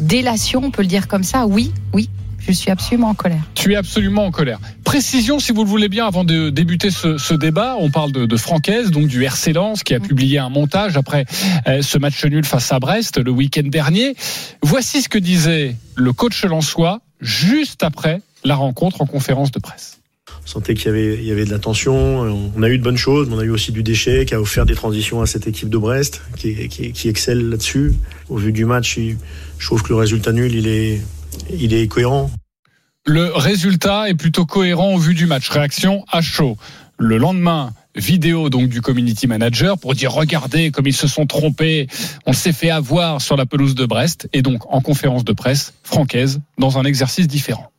délation, on peut le dire comme ça, oui, oui, je suis absolument en colère. Tu es absolument en colère. Précision, si vous le voulez bien, avant de débuter ce, débat. On parle de, de Francaise, donc du RC Lens, qui a mm. publié un montage après euh, ce match nul face à Brest le week-end dernier. Voici ce que disait le coach lensois juste après la rencontre en conférence de presse. On sentait qu'il y avait, il y avait de la tension. On a eu de bonnes choses, mais on a eu aussi du déchet qui a offert des transitions à cette équipe de Brest, qui, qui, qui excelle là-dessus. Au vu du match, je trouve que le résultat nul, il est, il est cohérent. Le résultat est plutôt cohérent au vu du match. Réaction à chaud. Le lendemain, vidéo donc du community manager pour dire regardez comme ils se sont trompés, on s'est fait avoir sur la pelouse de Brest et donc en conférence de presse francaise dans un exercice différent.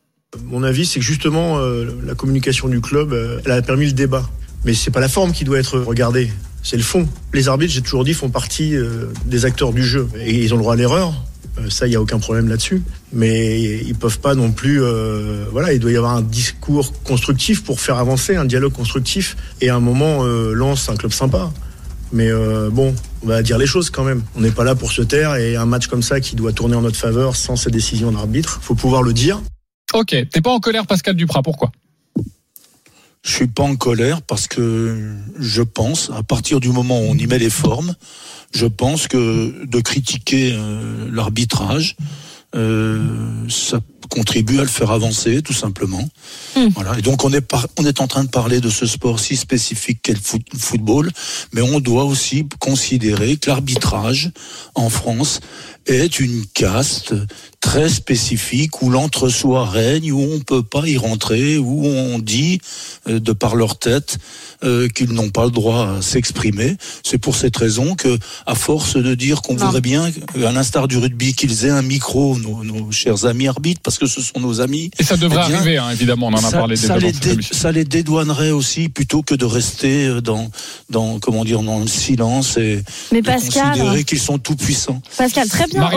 Mon avis c'est que justement euh, la communication du club euh, elle a permis le débat mais c'est pas la forme qui doit être regardée, c'est le fond. Les arbitres, j'ai toujours dit, font partie euh, des acteurs du jeu et ils ont le droit à l'erreur. Euh, ça, il n'y a aucun problème là-dessus. Mais ils peuvent pas non plus. Euh, voilà, il doit y avoir un discours constructif pour faire avancer, un dialogue constructif. Et à un moment, euh, lance un club sympa. Mais euh, bon, on va dire les choses quand même. On n'est pas là pour se taire et un match comme ça qui doit tourner en notre faveur sans ces décisions d'arbitre, faut pouvoir le dire. Ok, t'es pas en colère, Pascal Duprat. Pourquoi? Je suis pas en colère parce que je pense, à partir du moment où on y met les formes, je pense que de critiquer euh, l'arbitrage, euh, ça contribue à le faire avancer, tout simplement. Hmm. Voilà. Et donc on est on est en train de parler de ce sport si spécifique qu'est le football, mais on doit aussi considérer que l'arbitrage en France est une caste très spécifique où l'entre-soi règne, où on peut pas y rentrer, où on dit euh, de par leur tête euh, qu'ils n'ont pas le droit à s'exprimer. C'est pour cette raison que, à force de dire qu'on voudrait bien, à l'instar du rugby, qu'ils aient un micro, nos, nos chers amis arbitres, parce que ce sont nos amis. Et ça devrait eh bien, arriver, hein, évidemment, on en a ça, parlé ça déjà les dé- ça les dédouanerait aussi plutôt que de rester euh, dans, dans comment dire, dans le silence et, Mais et Pascal- considérer qu'ils sont tout puissants. Pascal, très bien, Marie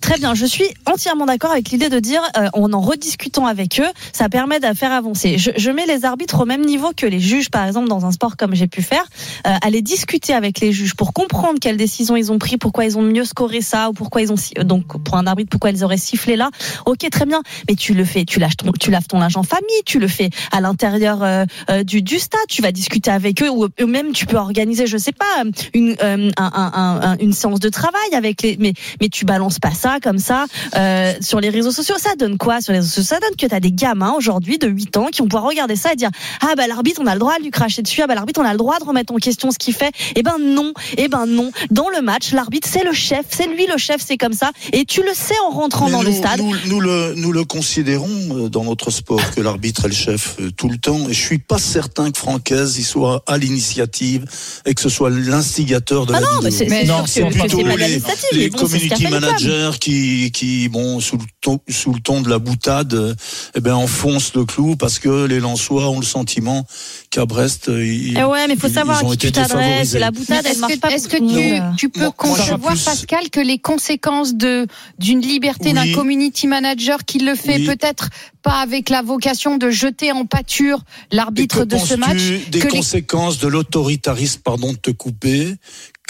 très bien. Je suis entièrement d'accord avec l'idée de dire, euh, en en rediscutant avec eux, ça permet de faire avancer. Je, je mets les arbitres au même niveau que les juges, par exemple, dans un sport comme j'ai pu faire, euh, aller discuter avec les juges pour comprendre quelles décisions ils ont pris, pourquoi ils ont mieux scoré ça, ou pourquoi ils ont si- donc pour un arbitre, pourquoi ils auraient sifflé là. Ok, très bien, mais tu le fais, tu lâches ton, tu laves ton linge en famille, tu le fais à l'intérieur euh, euh, du, du stade, tu vas discuter avec eux, ou même tu peux organiser, je sais pas, une euh, un- un- une séance de travail avec les, mais mais tu balances pas ça comme ça euh, sur les réseaux sociaux. Ça donne quoi sur les réseaux sociaux? Ça donne que tu as des gamins aujourd'hui de 8 ans qui vont pouvoir regarder ça et dire ah bah l'arbitre on a le droit de lui cracher dessus, ah bah l'arbitre on a le droit de remettre en question ce qu'il fait. Eh ben non, eh ben non. Dans le match, l'arbitre c'est le chef, c'est lui le chef, c'est comme ça. Et tu le sais en rentrant Mais dans nous, le stade. Nous, nous le, nous le considérons euh, dans notre sport que l'arbitre est le chef euh, tout le temps. Et je suis pas certain que Francaise y soit à l'initiative et que ce soit l'instigateur de Ah la non, mais vidéo. c'est- plutôt les, les mais managers qui, qui, bon, sous le ton, sous le ton de la boutade, euh, eh ben, enfoncent le clou parce que les Lensois ont le sentiment qu'à Brest, euh, ils, Eh ouais, mais faut ils- savoir ils ont été défavorisés. La boutade, elle Est-ce marche que, pas tu, peux Moi- concevoir, plus- Pascal, que les conséquences de d'une liberté d'un community manager qui le fait Oui. peut-être pas avec la vocation de jeter en pâture l'arbitre de ce match des que les- conséquences de l'autoritarisme, pardon de te couper,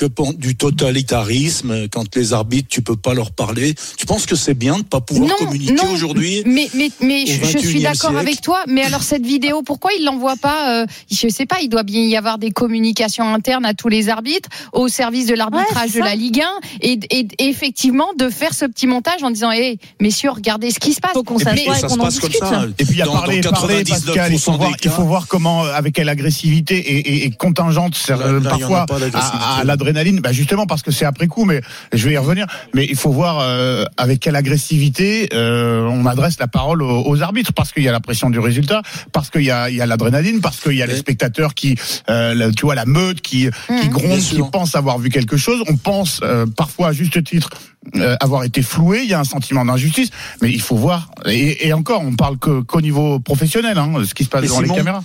que du totalitarisme, quand les arbitres, tu peux pas leur parler. Tu penses que c'est bien de pas pouvoir communiquer non, aujourd'hui Mais, mais, mais au je, suis 21e d'accord avec toi. Mais alors cette vidéo, pourquoi il l'envoie pas euh, Je sais pas. Il doit bien y avoir des communications internes à tous les arbitres, au service de l'arbitrage Ouais, de la Ligue 1, et, et, et effectivement de faire ce petit montage en disant, hé, messieurs, regardez ce qui se passe. Faut qu'on Et puis, et ça qu'on se en passe comme discute. ça. Et puis il y a Dans- parlé, dans parlé, 99% Pascal, il faut, voir, il cas. faut voir comment, avec quelle agressivité et, et, et contingente, c'est, Là, là, il y en a parfois à, à l'adrénaline, bah justement parce que c'est après coup, mais je vais y revenir. Mais il faut voir euh, avec quelle agressivité euh, on adresse la parole aux, aux arbitres, parce qu'il y a la pression du résultat, parce qu'il y a, il y a l'adrénaline, parce qu'il y a les spectateurs qui, euh, la- tu vois, la meute qui, qui Mhm. gronde, qui pense avoir vu quelque chose. On pense euh, parfois à juste titre euh, avoir été floué. Il y a un sentiment d'injustice, mais il faut voir. Et, et encore, on parle que- qu'au niveau professionnel, hein, ce qui se passe Mais devant Simon, les caméras.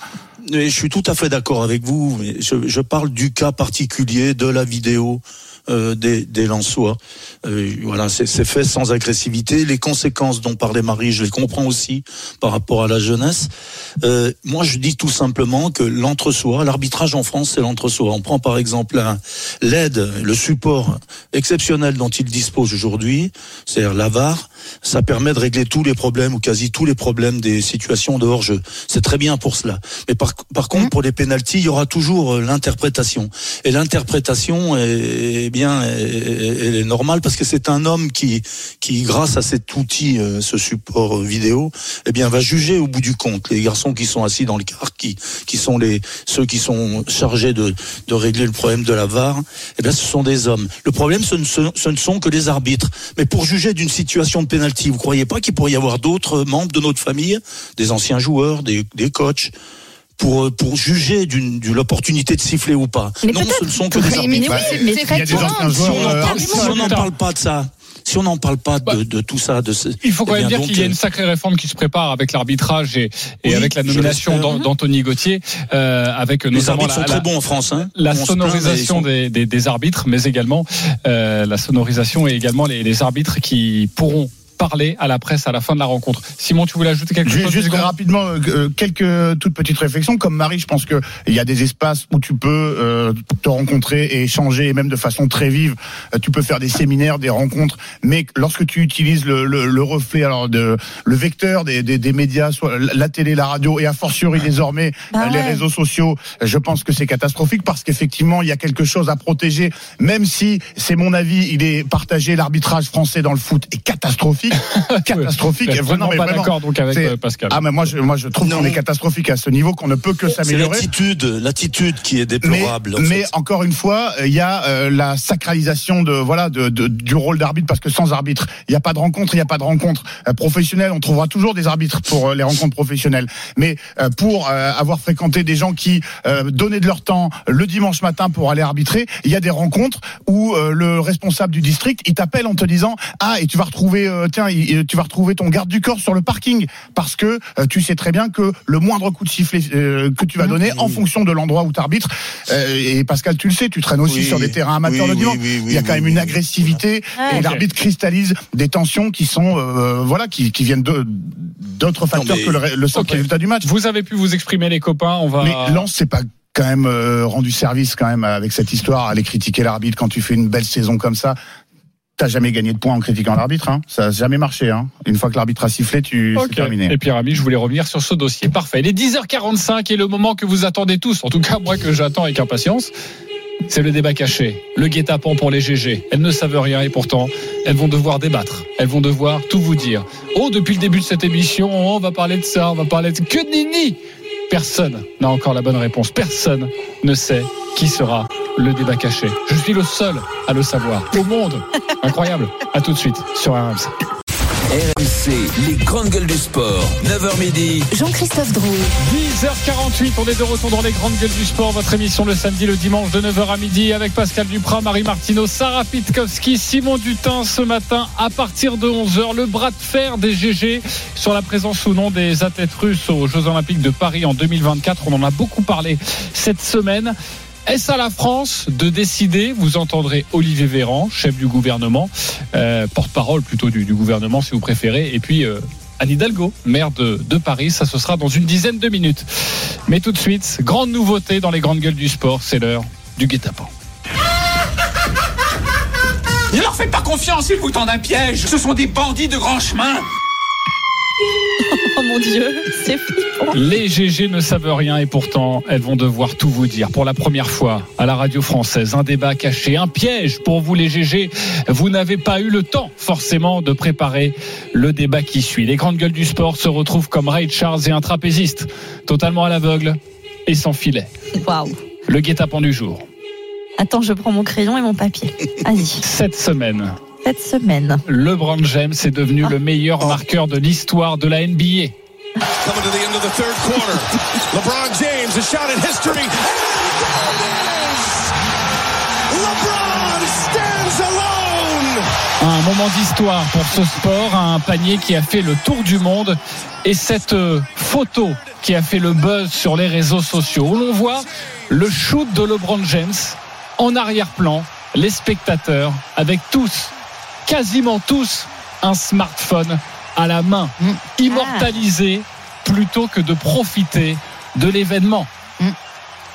Je suis tout à fait d'accord avec vous. Mais je, je parle du cas particulier de la vidéo euh, des, des Lensois. Euh, voilà, c'est fait sans agressivité. Les conséquences dont parlait Marie, je les comprends aussi par rapport à la jeunesse. Euh, moi, je dis tout simplement que l'entre-soi, l'arbitrage en France, c'est l'entre-soi. On prend par exemple l'aide, le support exceptionnel dont il dispose aujourd'hui, c'est-à-dire la VAR, ça permet de régler tous les problèmes ou quasi tous les problèmes des situations de hors-jeu. C'est très bien pour cela. Mais par, par contre, pour les pénalties, il y aura toujours euh, l'interprétation. Et l'interprétation, est bien, elle est normale parce que c'est un homme qui, qui, grâce à cet outil, euh, ce support vidéo, eh bien, va juger au bout du compte. Les garçons qui sont assis dans le car, qui, qui sont les, ceux qui sont chargés de, régler le problème de la VAR, eh bien, ce sont des hommes. Le problème, ce ne, sont- que les arbitres. Mais pour juger d'une situation de pénalty, vous croyez pas qu'il pourrait y avoir d'autres membres de notre famille, des anciens joueurs, des, des coachs, pour, pour juger d'une, de l'opportunité de siffler ou pas. Mais non, ce ne sont que des arbitres. mais oui, mais des Si on n'en euh, parle, si on n'en parle pas de ça, si on n'en parle pas de, de tout ça, de ce, Il faut quand eh même dire qu'il y a euh, une sacrée réforme qui se prépare avec l'arbitrage et, et Oui, avec la nomination d'Anthony Gauthier, euh, avec les notamment arbitres la, sont très la- bons en France. Hein. la plaint, sonorisation sont- des, des- des arbitres, mais également euh, la sonorisation et également les, les arbitres qui pourront parler à la presse à la fin de la rencontre. Simon, tu voulais ajouter quelque chose Juste rapidement, euh, quelques toutes petites réflexions. Comme Marie, je pense que il y a des espaces où tu peux euh, te rencontrer et échanger, et même de façon très vive. Euh, tu peux faire des séminaires, des rencontres. Mais lorsque tu utilises le, le, le reflet, alors de le vecteur des, des, des médias, soit la télé, la radio, et a fortiori désormais Bah euh, les réseaux sociaux, je pense que c'est catastrophique parce qu'effectivement il y a quelque chose à protéger. Même si c'est mon avis, il est partagé. L'arbitrage français dans le foot est catastrophique. Catastrophique, catastrophique. Vous Vraiment, mais pas d'accord donc avec euh, Pascal. Ah mais moi je moi je trouve qu'on est catastrophique à ce niveau qu'on ne peut que s'améliorer. l'attitude, l'attitude qui est Mais, déplorable. en mais encore une fois, il y a euh, la sacralisation de voilà de, de- du rôle d'arbitre parce que sans arbitre, il n'y a pas de rencontre, il n'y a pas de rencontre euh, professionnelle. On trouvera toujours des arbitres pour euh, les rencontres professionnelles, mais euh, pour euh, avoir fréquenté des gens qui euh, donnaient de leur temps le dimanche matin pour aller arbitrer, il y a des rencontres où euh, le responsable du district il t'appelle en te disant ah et tu vas retrouver euh, tiens il- tu vas retrouver ton garde du corps sur le parking parce que euh, tu sais très bien que le moindre coup de sifflet euh, que tu vas donner en fonction de l'endroit où tu arbitres et Pascal tu le sais tu traînes aussi Oui, sur des terrains amateurs oui, le oui, dimanche oui, oui, il y a quand oui, même une oui. agressivité Ouais. et l'arbitre cristallise des tensions qui sont euh, voilà qui, qui viennent d'autres facteurs mais- que le, le simple Ok. résultat du match Vous avez pu vous exprimer les copains. On va. mais Lens, c'est pas quand même euh, rendu service quand même avec cette histoire, aller critiquer l'arbitre quand tu fais une belle saison comme ça. T'as jamais gagné de points en critiquant l'arbitre, hein. ça n'a jamais marché. Hein. Une fois que l'arbitre a sifflé, tu Ok. c'est terminé. Et Pierre Ami, je voulais revenir sur ce dossier. Parfait. Il est 10h45 et le moment que vous attendez tous, en tout cas moi que j'attends avec impatience, c'est le débat caché. Le guet-apens pour les GG. Elles ne savent rien et pourtant, elles vont devoir débattre. Elles vont devoir tout vous dire. Oh, depuis le début de cette émission, on va parler de ça, on va parler de... Que nini Personne n'a encore la bonne réponse. Personne ne sait qui sera le débat caché. Je suis le seul à le savoir. Au monde. Incroyable. À tout de suite sur RMC. RMC, les grandes gueules du sport. 9h midi. Jean-Christophe Drouet. 10h48, on est de retour dans les grandes gueules du sport. Votre émission le samedi, le dimanche de 9h à midi avec Pascal Duprat, Marie Martino, Sarah Pitkowski, Simon Dutin ce matin à partir de 11h. Le bras de fer des GG sur la présence ou non des athlètes russes aux Jeux Olympiques de Paris en 2024. On en a beaucoup parlé cette semaine. Est-ce à la France de décider Vous entendrez Olivier Véran, chef du gouvernement, euh, porte-parole plutôt du, gouvernement si vous préférez, et puis euh, Anne Hidalgo, maire de, de Paris. Ça, ce sera dans une dizaine de minutes. Mais tout de suite, grande nouveauté dans les grandes gueules du sport, c'est l'heure du guet-apens. Ne leur faites pas confiance, ils vous tendent un piège. Ce sont des bandits de grand chemin. Mon dieu, c'est flippant. Les GG ne savent rien et pourtant elles vont devoir tout vous dire. Pour la première fois à la radio française, un débat caché, un piège pour vous les GG. Vous n'avez pas eu le temps forcément de préparer le débat qui suit. Les grandes gueules du sport se retrouvent comme Ray Charles et un trapéziste, totalement à l'aveugle et sans filet. Waouh. Le guet-apens du jour. Attends, je prends mon crayon et mon papier. Vas-y. Cette semaine, Cette semaine. LeBron James est devenu le meilleur marqueur de l'histoire de la NBA. Coming to the end of the third quarter. LeBron James, a shot in history. LeBron stands alone. Un moment d'histoire pour ce sport, un panier qui a fait le tour du monde et cette euh, photo qui a fait le buzz sur les réseaux sociaux où l'on voit le shoot de LeBron James en arrière-plan, les spectateurs avec tous, quasiment tous, un smartphone à la main, immortalisé plutôt que de profiter de l'événement.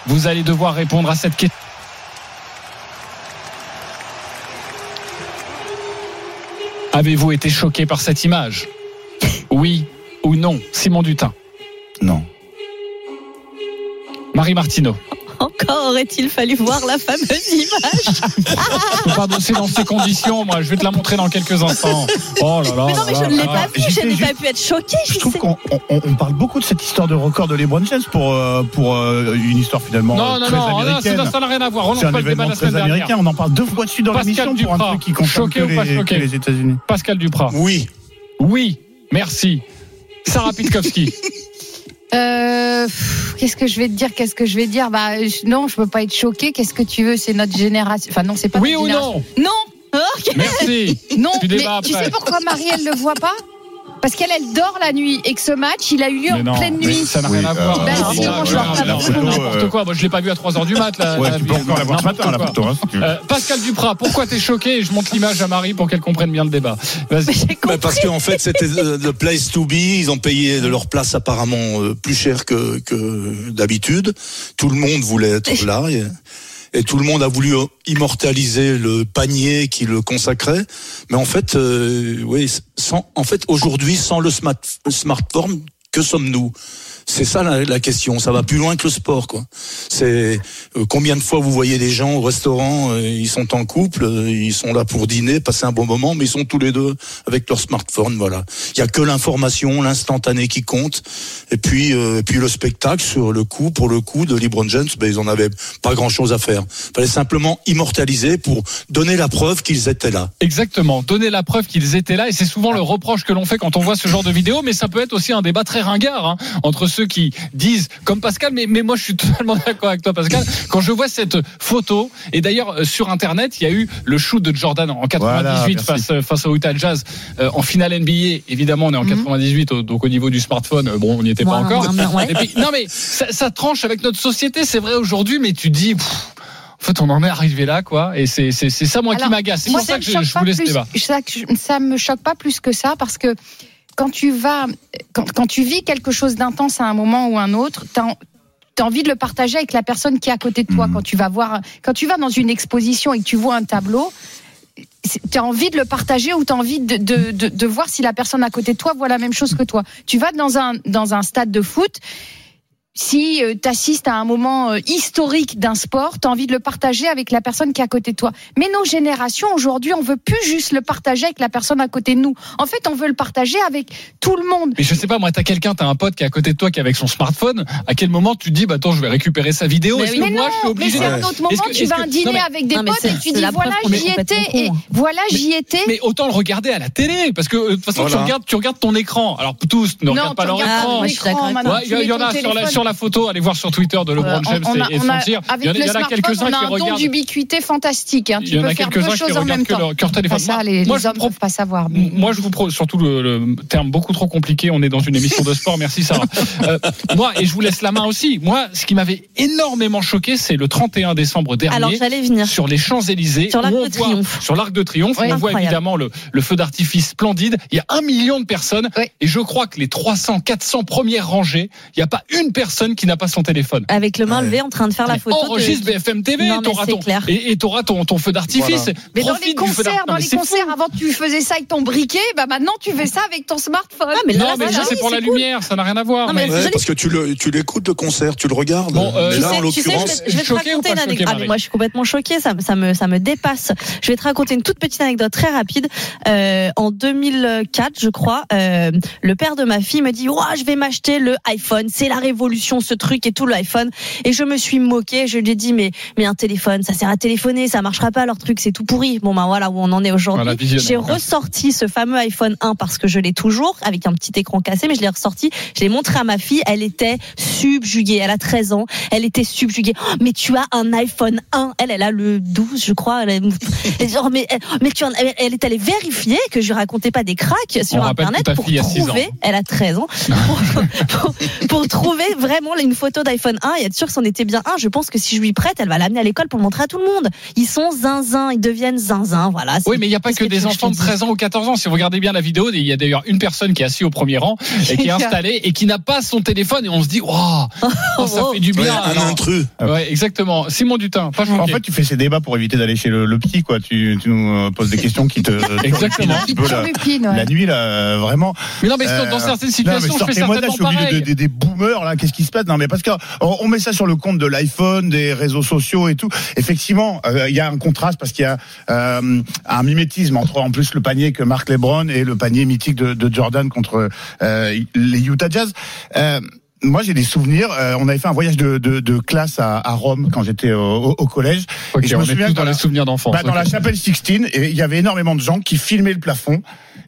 Vous allez devoir répondre à cette question. Avez-vous été choqué par cette image? Oui ou non? Simon Dutin Non. Marie Martineau Encore aurait-il fallu voir la fameuse image. Je peux pas bosser dans ces conditions, moi. Je vais te la montrer dans quelques instants. Oh là là. Mais non, mais là je ne l'ai pas vu, je n'ai pas pu être choquée. Je trouve qu'on on, on parle beaucoup de cette histoire de record de LeBron James pour euh, pour euh, une histoire finalement Non, non, très non, non, américaine. ça ça n'a rien à voir. C'est Relance un pas le débat la semaine américain. dernière. On en parle deux fois dessus dans l'émission pour un truc qui concerne choqué que ou pas les, choqué que les États-Unis. Pascal Duprat. Oui. Oui, merci. Sarah Pitkowski. Euh, qu'est-ce que je vais te dire Qu'est-ce que je vais dire? Bah je- non, je peux pas être choquée. Qu'est-ce que tu veux? C'est notre génération. Enfin non, c'est pas. Oui notre ou génération. non? Non. Merci. Non. Tu Mais tu sais pourquoi Marie elle le voit pas? Parce qu'elle elle dort la nuit et que ce match il a eu lieu Mais en non, pleine mais nuit. ça n'a rien à voir. Bah Ah, si, bon, moi, je vois photo, N'importe quoi. Moi, je l'ai pas vu à 3 heures du mat. Là, Ouais, la tu peux vie. encore la voir ce matin, hein, si. Euh, Pascal Duprat, pourquoi t'es choqué Et Je montre l'image à Marie pour qu'elle comprenne bien le débat. Vas-y. Bah, parce qu'en fait, c'était the the place to be. Ils ont payé de leur place apparemment euh, plus cher que, que d'habitude. Tout le monde voulait être là. Et, et tout le monde a voulu euh, immortaliser le panier qui le consacrait. Mais en fait, euh, oui, sans, en fait, aujourd'hui, sans le smart, le smartphone, que sommes-nous? C'est ça la, question. Ça va plus loin que le sport, quoi. C'est euh, combien de fois vous voyez des gens au restaurant, euh, ils sont en couple, euh, ils sont là pour dîner, passer un bon moment, mais ils sont tous les deux avec leur smartphone. Voilà. Il y a que l'information, l'instantané qui compte. Et puis, puis le spectacle sur le coup, pour le coup de LeBron ben, ils en avaient pas grand chose à faire. Fallait simplement immortaliser pour donner la preuve qu'ils étaient là. Exactement, donner la preuve qu'ils étaient là et c'est souvent le reproche que l'on fait quand on voit ce genre de vidéo, mais ça peut être aussi un débat très ringard hein, entre ceux qui disent comme Pascal, mais, mais moi je suis totalement d'accord avec toi Pascal, quand je vois cette photo, et d'ailleurs euh, sur internet il y a eu le shoot de Jordan en 98 Voilà, merci. face, euh, face au Utah Jazz euh, en finale NBA, évidemment on est en 98 au- donc au niveau du smartphone, bon on n'y était pas encore. ouais, ouais. Et puis, non mais ça, ça tranche avec notre société, c'est vrai aujourd'hui, mais tu dis... pff, en fait, on en est arrivé là, quoi. Et c'est ça, moi, qui m'agace. C'est pour ça me que je, je ce plus- débat. Ça, ça me choque pas plus que ça parce que quand tu vas, quand, quand tu vis quelque chose d'intense à un moment ou un autre, t'as as envie de le partager avec la personne qui est à côté de toi. Mhm. Quand tu vas voir, quand tu vas dans une exposition et que tu vois un tableau, tu as envie de le partager ou tu as envie de, de, de, de voir si la personne à côté de toi voit la même chose que toi. Tu vas dans un, dans un stade de foot. Si tu assistes à un moment euh, historique d'un sport, tu as envie de le partager avec la personne qui est à côté de toi. Mais nos générations, aujourd'hui, on veut plus juste le partager avec la personne à côté de nous. En fait, on veut le partager avec tout le monde. Mais je sais pas, moi, t'as quelqu'un, t'as un pote qui est à côté de toi, qui est avec son smartphone. À quel moment tu te dis, bah attends, je vais récupérer sa vidéo Mais oui. que Mais moi, non, je suis mais obligé c'est de- un autre moment, que- tu vas que- à un dîner non, mais- avec des Non, mais potes c'est- et tu c'est dis voilà, j'y étais et voilà, j'y étais. Mais autant le regarder à la télé, parce que euh, de toute façon, tu regardes, tu regardes ton écran. Alors tous ne regardent pas leur écran. il y, en a sur la, la photo, allez voir sur Twitter de LeBron Euh, James on a- et, et on son a- tir. avec Il y en a- le il y en a smartphone, quelques-uns on a qui un don regardent. d'ubiquité fantastique. hein. Il Tu y en peux a faire deux quelques-uns qui choses en regardent même que temps. leur, que leur téléphone. Ça, Moi- les, moi, les je hommes vous ne peuvent pas savoir. mais- Moi, je vous pro, surtout le, le terme beaucoup trop compliqué. On est dans une émission de sport. Merci Sarah. Euh, moi, et je vous laisse la main aussi. Moi, ce qui m'avait énormément choqué, c'est le 31 décembre dernier. Alors j'allais venir. sur les Champs-Élysées, Sur l'Arc de Triomphe. sur l'Arc de Triomphe, Oui, on voit évidemment le, feu d'artifice splendide. Il y a un million de personnes, et je crois que les 300, 400 premières rangées, il n'y a pas une personne qui n'a pas son téléphone. Avec le main levé en train de faire la Mais photo. de- enregistre BFM TV, Non, mais t'auras c'est ton, clair. et t'auras ton, ton feu d'artifice. Mais dans les concerts, dans les concerts, avant tu faisais ça avec ton briquet, bah maintenant tu fais ça avec ton smartphone. Ah, mais là, Non, mais ça, c'est pour la cool. lumière, ça n'a rien à voir. Non, mais mais- Ouais, joli. parce que tu le, tu l'écoutes le concert, tu le regardes. Bon, euh, mais là, sais- en l'occurrence, vais, je vais te raconter une anecdote. Moi, je suis complètement choquée. Ça, me- ça dépasse. Je vais te raconter une toute petite anecdote très rapide. Euh, en 2004, je crois, euh, le père de ma fille me dit "Ouah, je vais m'acheter le iPhone. C'est la révolution, ce truc et tout le iPhone." Et je me suis moquée. Je lui ai dit "Mais, mais un téléphone, ça sert à téléphoner, ça marchera pas. Leur truc, c'est tout pourri." Bon, ben voilà où on en est aujourd'hui. Voilà. J'ai ressorti ce fameux iPhone 1 parce que je l'ai toujours avec un petit écran cassé, mais je l'ai ressorti. Je l'ai montré à ma fille. Elle était subjuguée. Elle a 13 ans. Elle était subjuguée. Oh, mais tu as un iPhone 1. Elle, elle a le 12, je crois. Elle, est- genre, mais, mais tu en- elle, est allée vérifier que je racontais pas des cracks sur On Internet pour trouver. Elle a 13 ans. pour, pour- pour trouver vraiment une photo d'iPhone 1 et être sûr que c'en était bien un. Je pense que si je lui prête, elle va l'amener à l'école pour le montrer à tout le monde. Ils sont zinzin. Ils deviennent zinzin. Voilà. Oui, mais il n'y a pas que des enfants de te dise 13 ans ou 14 ans. Si vous regardez bien la vidéo, il y a d'ailleurs une personne qui est assise au premier rang et qui est installée et qui n'a pas son téléphone et on se dit, oh, oh, ça fait du ouais, bien. un Alors, intrus. ouais, exactement. Simon Dutin, pas En fait, tu fais ces débats pour éviter d'aller chez le, le petit, quoi. Tu, tu nous euh, poses des questions qui te. Exactement. un Qui te la, ouais. la nuit, là, euh, vraiment. mais non, mais dans- Euh, dans certaines situations, je fais sortez-moi de là, certainement je suis au milieu pareil. de- des, des boomers, là. Qu'est-ce qui se passe Non, mais parce que on, met ça sur le compte de l'iPhone, des réseaux sociaux et tout. Effectivement, euh, il y a un contraste parce qu'il y a euh, un mimétisme entre, en plus, le panier que marque LeBron et le panier mythique de, de Jordan contre euh, les Utah Jazz. Euh, moi, j'ai des souvenirs. euh, on avait fait un voyage de, de, de classe à, à Rome quand j'étais au, au- collège. Et je on me est souviens tous dans la- les souvenirs d'enfance. bah, dans la chapelle Sixtine, et il y avait énormément de gens qui filmaient le plafond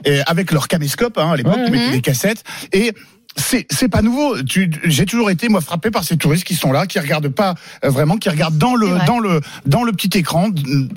et avec leur caméscope hein, à l'époque, Ouais, qui mettaient des cassettes. Et c'est c'est pas nouveau. J'ai toujours été moi frappé par ces touristes qui sont là, qui regardent pas euh, vraiment, qui regardent dans le vrai. dans le dans le petit écran,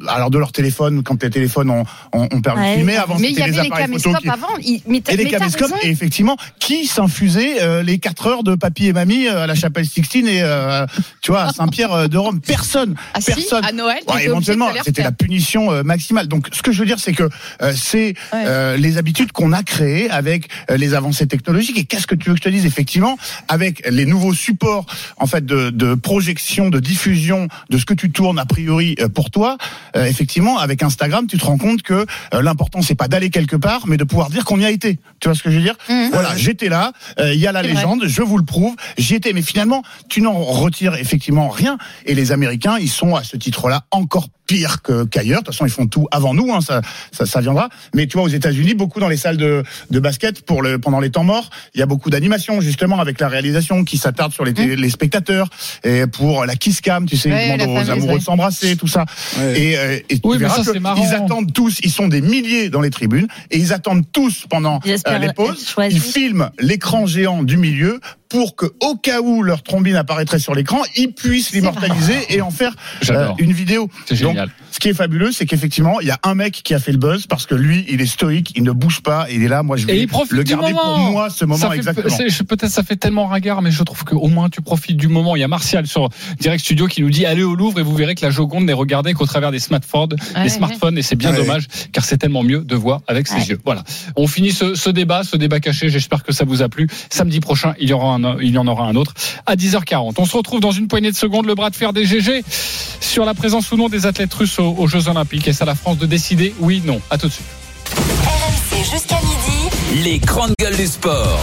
alors de leur téléphone quand les téléphones ont ont, ont permis Ouais. de filmer. Avant Mais il y c'était avait les les appareils photo caméscopes qui- avant. il- Mais et les caméscopes et effectivement qui s'infusaient euh, les 4 heures de papy et mamie euh, à la chapelle Sixtine et euh, tu vois à Saint-Pierre de Rome personne Ah si, personne à Noël, Ouais, éventuellement, c'était la punition maximale. Donc, ce que je veux dire, c'est que euh, c'est Ouais. euh, les habitudes qu'on a créées avec les avancées technologiques. Et qu'est-ce que tu veux que je te dise effectivement avec les nouveaux supports en fait de, de projection, de diffusion de ce que tu tournes a priori euh, pour toi, euh, effectivement avec Instagram, tu te rends compte que euh, l'important c'est pas d'aller quelque part, mais de pouvoir dire qu'on y a été. Tu vois ce que je veux dire? Voilà, j'étais là, euh, il y a la vrai. légende, je vous le prouve, j'y étais. Mais finalement, tu n'en retires effectivement rien. Et les Américains, ils sont à ce titre-là encore pire que- qu'ailleurs. De toute façon, ils font tout avant nous, hein, ça, ça, ça viendra. Mais tu vois, aux États-Unis, beaucoup dans les salles de, de basket pour le pendant les temps morts, il y a beaucoup d'animations justement avec la réalisation qui s'attarde sur les, les spectateurs et pour la kiss cam, tu sais, Ouais, ils demandent aux amoureux ouais. de s'embrasser, tout ça. Et, euh, et tu Oui, mais verras ça, que c'est marrant. ils attendent tous, ils sont des milliers dans les tribunes et ils attendent tous pendant euh, les pauses. Ils filment l'écran géant du milieu pour que, au cas où leur trombine apparaîtrait sur l'écran, ils puissent l'immortaliser et en faire euh, une vidéo. Donc, génial. Ce qui est fabuleux, c'est qu'effectivement, il y a un mec qui a fait le buzz parce que lui, il est stoïque, il ne bouge pas, et il est là. Moi, je Et vais il profite le du garder pour moi, ce moment Ça fait- exactement. Peut-être ça fait tellement ringard, mais je trouve qu'au moins tu profites du moment. Il y a Martial sur Direct Studio qui nous dit allez au Louvre et vous verrez que la Joconde n'est regardée qu'au travers des smartphones, Ouais, des smartphones, et c'est bien Ouais. dommage car c'est tellement mieux de voir avec ses Ouais. yeux. Voilà. On finit ce, ce débat, ce débat caché. J'espère que ça vous a plu. Samedi prochain, il y aura un, il y en aura un autre à 10h40. On se retrouve dans une poignée de secondes. Le bras de fer des GG sur la présence ou non des athlètes russes aux, Jeux Olympiques. Et c'est à la France de décider oui, non. À tout de suite. RMC jusqu'à midi. Les grandes gueules du sport.